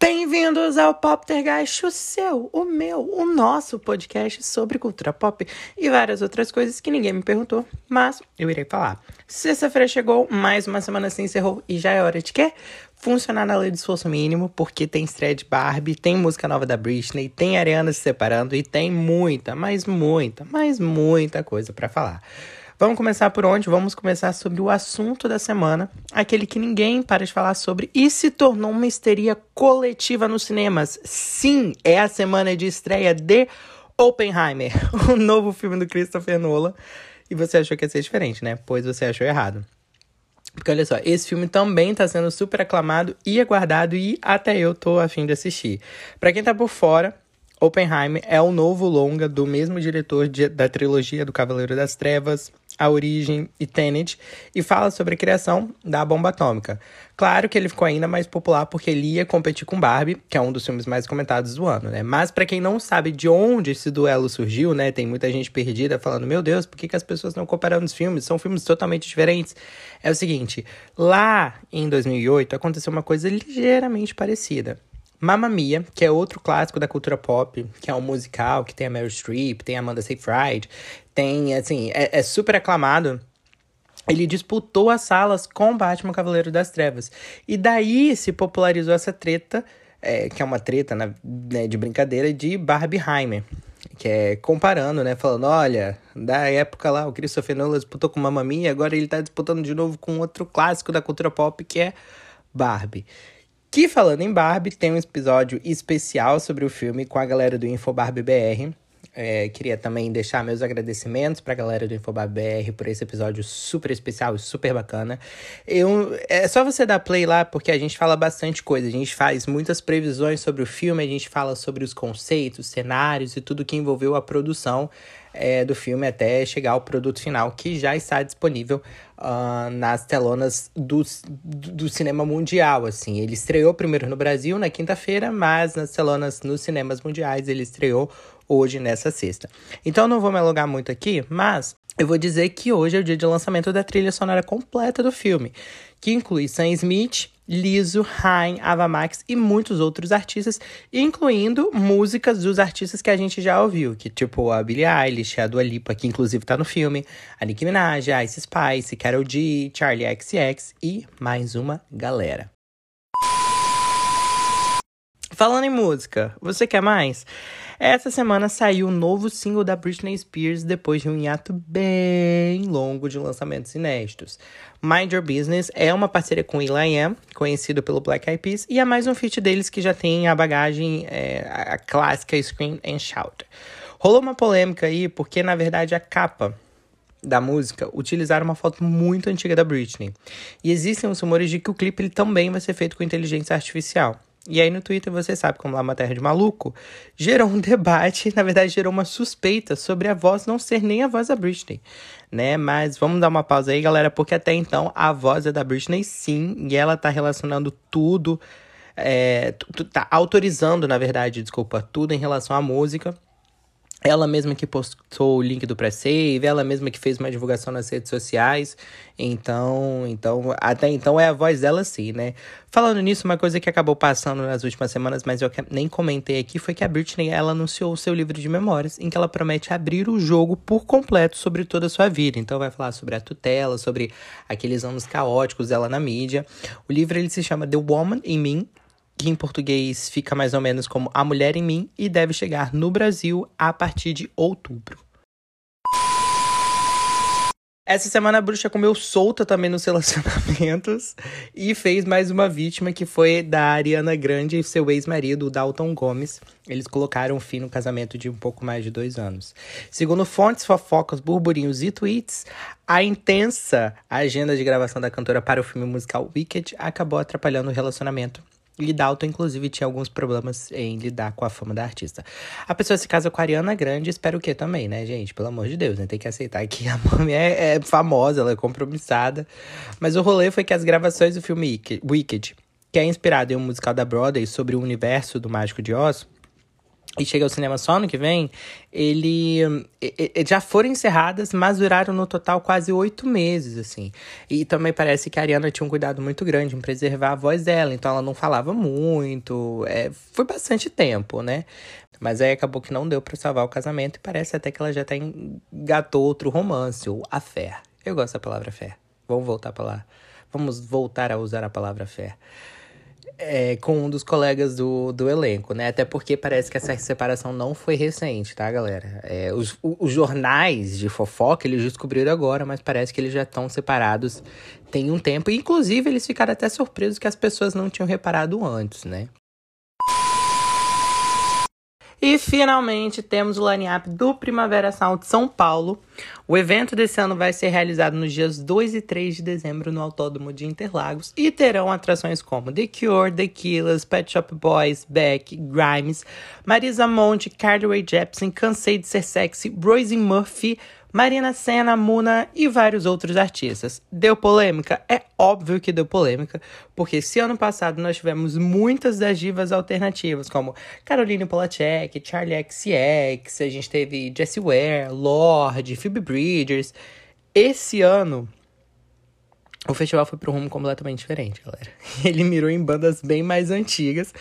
Bem-vindos ao Poptergeist, o seu, o meu, o nosso podcast sobre cultura pop e várias outras coisas que ninguém me perguntou, mas eu irei falar. Sexta-feira chegou, mais uma semana se encerrou e já é hora de quê? Funcionar na lei do esforço mínimo, porque tem estreia de Barbie, tem música nova da Britney, tem Ariana se separando e tem muita, mas muita, mas muita coisa para falar. Vamos começar por onde? Vamos começar sobre o assunto da semana, aquele que ninguém para de falar sobre e se tornou uma histeria coletiva nos cinemas. Sim, é a semana de estreia de Oppenheimer, o novo filme do Christopher Nolan. E você achou que ia ser diferente, né? Pois você achou errado. Porque olha só, esse filme também tá sendo super aclamado e aguardado e até eu tô afim de assistir. Para quem tá por fora, Oppenheimer é o novo longa do mesmo diretor de, da trilogia do Cavaleiro das Trevas, A Origem e Tenet, e fala sobre a criação da bomba atômica. Claro que ele ficou ainda mais popular porque ele ia competir com Barbie, que é um dos filmes mais comentados do ano, né? Mas para quem não sabe de onde esse duelo surgiu, né? Tem muita gente perdida falando, meu Deus, por que, que as pessoas estão comparando os filmes? São filmes totalmente diferentes. É o seguinte, lá em 2008 aconteceu uma coisa ligeiramente parecida. Mamma Mia, que é outro clássico da cultura pop, que é um musical, que tem a Meryl Streep, tem a Amanda Seyfried, tem, assim, é, é super aclamado. Ele disputou as salas com Batman Cavaleiro das Trevas. E daí se popularizou essa treta, é, que é uma treta né, de brincadeira, de Barbieheimer. Que é comparando, né? Falando, olha, da época lá, o Christopher Nolan disputou com Mamma Mia, agora ele tá disputando de novo com outro clássico da cultura pop, que é Barbie. Que falando em Barbie, tem um episódio especial sobre o filme com a galera do Infobarbie BR. É, queria também deixar meus agradecimentos para a galera do Infobarbie BR por esse episódio super especial e super bacana. Eu, é só você dar play lá, porque a gente fala bastante coisa. A gente faz muitas previsões sobre o filme, a gente fala sobre os conceitos, cenários e tudo que envolveu a produção é, do filme até chegar ao produto final, que já está disponível uh, nas telonas do, do cinema mundial. Assim, ele estreou primeiro no Brasil na quinta-feira, mas nas telonas nos cinemas mundiais ele estreou hoje nessa sexta. Então não vou me alongar muito aqui, mas eu vou dizer que hoje é o dia de lançamento da trilha sonora completa do filme, que inclui Sam Smith, Liso, Rain, Ava Max e muitos outros artistas, incluindo músicas dos artistas que a gente já ouviu, que tipo a Billie Eilish, a Dua Lipa, que inclusive tá no filme, a Nicki Minaj, a Ice Spice, Karol G, Charlie XCX e mais uma galera. Falando em música, você quer mais? Essa semana saiu o um novo single da Britney Spears depois de um hiato bem longo de lançamentos inéditos. Mind Your Business é uma parceria com Will.i.am, conhecido pelo Black Eyed Peas, e é mais um feat deles que já tem a bagagem, é, a clássica Scream and Shout. Rolou uma polêmica aí porque, na verdade, a capa da música utilizaram uma foto muito antiga da Britney. E existem os rumores de que o clipe ele também vai ser feito com inteligência artificial. E aí no Twitter, você sabe, como lá é uma terra de maluco, gerou um debate, na verdade gerou uma suspeita sobre a voz não ser nem a voz da Britney, né? Mas vamos dar uma pausa aí, galera, porque até então a voz é da Britney sim, e ela tá relacionando tudo, é, tá autorizando, na verdade, desculpa, tudo em relação à música ela mesma que postou o link do pré-save, ela mesma que fez uma divulgação nas redes sociais. Então, então, até então é a voz dela sim, né? Falando nisso, uma coisa que acabou passando nas últimas semanas, mas eu nem comentei aqui, foi que a Britney ela anunciou o seu livro de memórias, em que ela promete abrir o jogo por completo sobre toda a sua vida. Então vai falar sobre a tutela, sobre aqueles anos caóticos dela na mídia. O livro ele se chama The Woman in Me, que em português fica mais ou menos como A Mulher em Mim e deve chegar no Brasil a partir de outubro. Essa semana a bruxa comeu solta também nos relacionamentos e fez mais uma vítima que foi da Ariana Grande e seu ex-marido, Dalton Gomes. Eles colocaram fim no casamento de um pouco mais de dois anos. Segundo fontes, fofocas, burburinhos e tweets, a intensa agenda de gravação da cantora para o filme musical Wicked acabou atrapalhando o relacionamento e Dalton, inclusive, tinha alguns problemas em lidar com a fama da artista. A pessoa se casa com a Ariana Grande, espera o quê também, né, gente? Pelo amor de Deus, né? Tem que aceitar que a mãe é, é famosa, ela é compromissada. Mas o rolê foi que as gravações do filme Wicked, que é inspirado em um musical da Broadway sobre o universo do Mágico de Oz, e chega ao cinema só no que vem, ele, ele, já foram encerradas, mas duraram no total quase oito meses, assim. E também parece que a Ariana tinha um cuidado muito grande em preservar a voz dela, então ela não falava muito. É, foi bastante tempo, né? Mas aí acabou que não deu para salvar o casamento e parece até que ela já até engatou outro romance, ou a fé. Eu gosto da palavra fé. Vamos voltar para lá. Vamos voltar a usar a palavra fé é, com um dos colegas do, do elenco, né? Até porque parece que essa separação não foi recente, tá, galera? É, os, os jornais de fofoca eles descobriram agora, mas parece que eles já estão separados tem um tempo. E, inclusive, eles ficaram até surpresos que as pessoas não tinham reparado antes, né? E finalmente temos o line-up do Primavera Sound São Paulo. O evento desse ano vai ser realizado nos dias 2 e 3 de dezembro no Autódromo de Interlagos e terão atrações como The Cure, The Killers, Pet Shop Boys, Beck, Grimes, Marisa Monte, Carly Rae Jepsen, Cansei de Ser Sexy, Royce Murphy, Marina Senna, Muna e vários outros artistas. Deu polêmica? É óbvio que deu polêmica, porque esse ano passado nós tivemos muitas das divas alternativas, como Caroline Polachek, Charlie XCX, a gente teve Jessie Ware, Lorde, Phoebe Bridgers. Esse ano, o festival foi para um rumo completamente diferente, galera. Ele mirou em bandas bem mais antigas,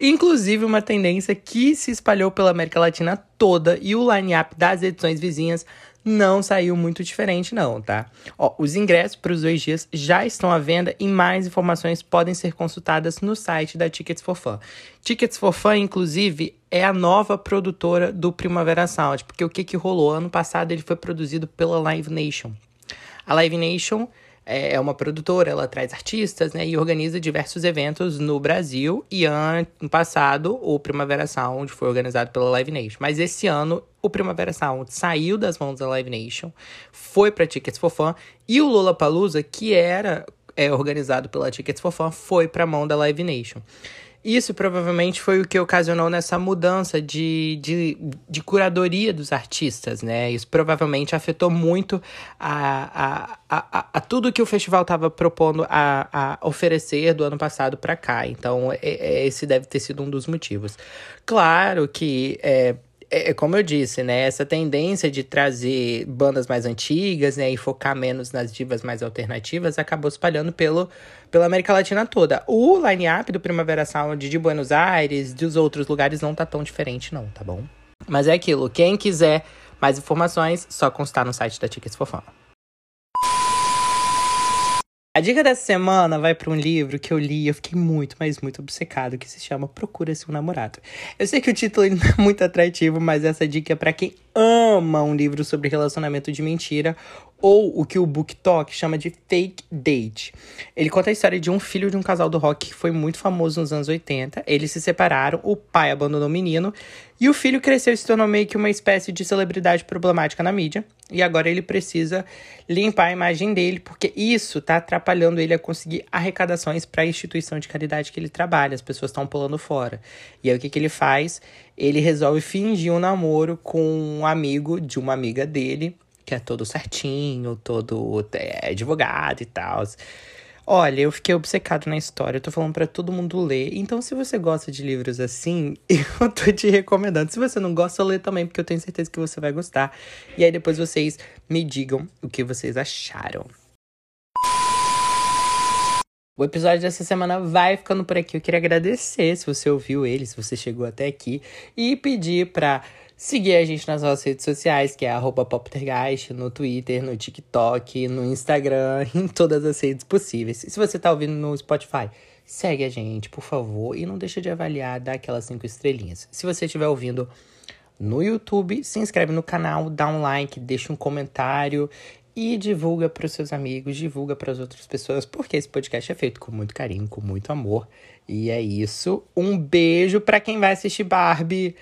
inclusive uma tendência que se espalhou pela América Latina toda e o line-up das edições vizinhas não saiu muito diferente, não, tá? Ó, os ingressos para os dois dias já estão à venda e mais informações podem ser consultadas no site da Tickets for Fun. Tickets for Fun, inclusive, é a nova produtora do Primavera Sound, porque o que, que rolou? Ano passado ele foi produzido pela Live Nation. A Live Nation é, é uma produtora, ela traz artistas, né, e organiza diversos eventos no Brasil. E ano passado, o Primavera Sound foi organizado pela Live Nation. Mas esse ano, o Primavera Sound saiu das mãos da Live Nation, foi para Tickets for Fun, e o Lollapalooza, que era é, organizado pela Tickets for Fun, foi para a mão da Live Nation. Isso provavelmente foi o que ocasionou nessa mudança de, de, de curadoria dos artistas, né? Isso provavelmente afetou muito a, a, a, a tudo que o festival estava propondo a, a oferecer do ano passado para cá. Então, é, é, esse deve ter sido um dos motivos. Claro que é, é, é, como eu disse, né? Essa tendência de trazer bandas mais antigas, né? E focar menos nas divas mais alternativas acabou espalhando pelo, pela América Latina toda. O line-up do Primavera Sound de Buenos Aires, dos outros lugares, não tá tão diferente, não, tá bom? Mas é aquilo. Quem quiser mais informações, só constar no site da Tickets for Fun. A dica dessa semana vai para um livro que eu li e eu fiquei muito, mas muito obcecado, que se chama Procura-se um Namorado. Eu sei que o título não é muito atrativo, mas essa dica é para quem ama um livro sobre relacionamento de mentira ou o que o Book Talk chama de fake date. Ele conta a história de um filho de um casal do rock que foi muito famoso nos anos 80. Eles se separaram, o pai abandonou o menino e o filho cresceu e se tornou meio que uma espécie de celebridade problemática na mídia. E agora ele precisa limpar a imagem dele, porque isso tá atrapalhando ele a conseguir arrecadações para a instituição de caridade que ele trabalha. As pessoas estão pulando fora. E aí o que, que ele faz? Ele resolve fingir um namoro com um amigo de uma amiga dele que é todo certinho, todo é, advogado e tal. Olha, eu fiquei obcecado na história, eu tô falando para todo mundo ler. Então, se você gosta de livros assim, eu tô te recomendando. Se você não gosta, lê também, porque eu tenho certeza que você vai gostar. E aí depois vocês me digam o que vocês acharam. O episódio dessa semana vai ficando por aqui. Eu queria agradecer se você ouviu ele, se você chegou até aqui e pedir para seguir a gente nas nossas redes sociais, que é @poptergeist, no Twitter, no TikTok, no Instagram, em todas as redes possíveis. E se você tá ouvindo no Spotify, segue a gente, por favor, e não deixa de avaliar, dá aquelas cinco estrelinhas. Se você estiver ouvindo no YouTube, se inscreve no canal, dá um like, deixa um comentário e divulga para os seus amigos, divulga para as outras pessoas, porque esse podcast é feito com muito carinho, com muito amor. E é isso. Um beijo para quem vai assistir Barbie.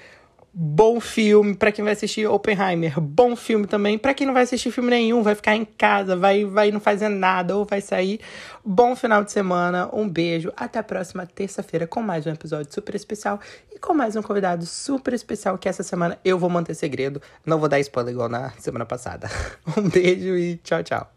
Bom filme para quem vai assistir Oppenheimer. Bom filme também para quem não vai assistir filme nenhum, vai ficar em casa, vai vai não fazer nada ou vai sair. Bom final de semana. Um beijo. Até a próxima terça-feira com mais um episódio super especial e com mais um convidado super especial que essa semana eu vou manter segredo. Não vou dar spoiler igual na semana passada. Um beijo e tchau, tchau.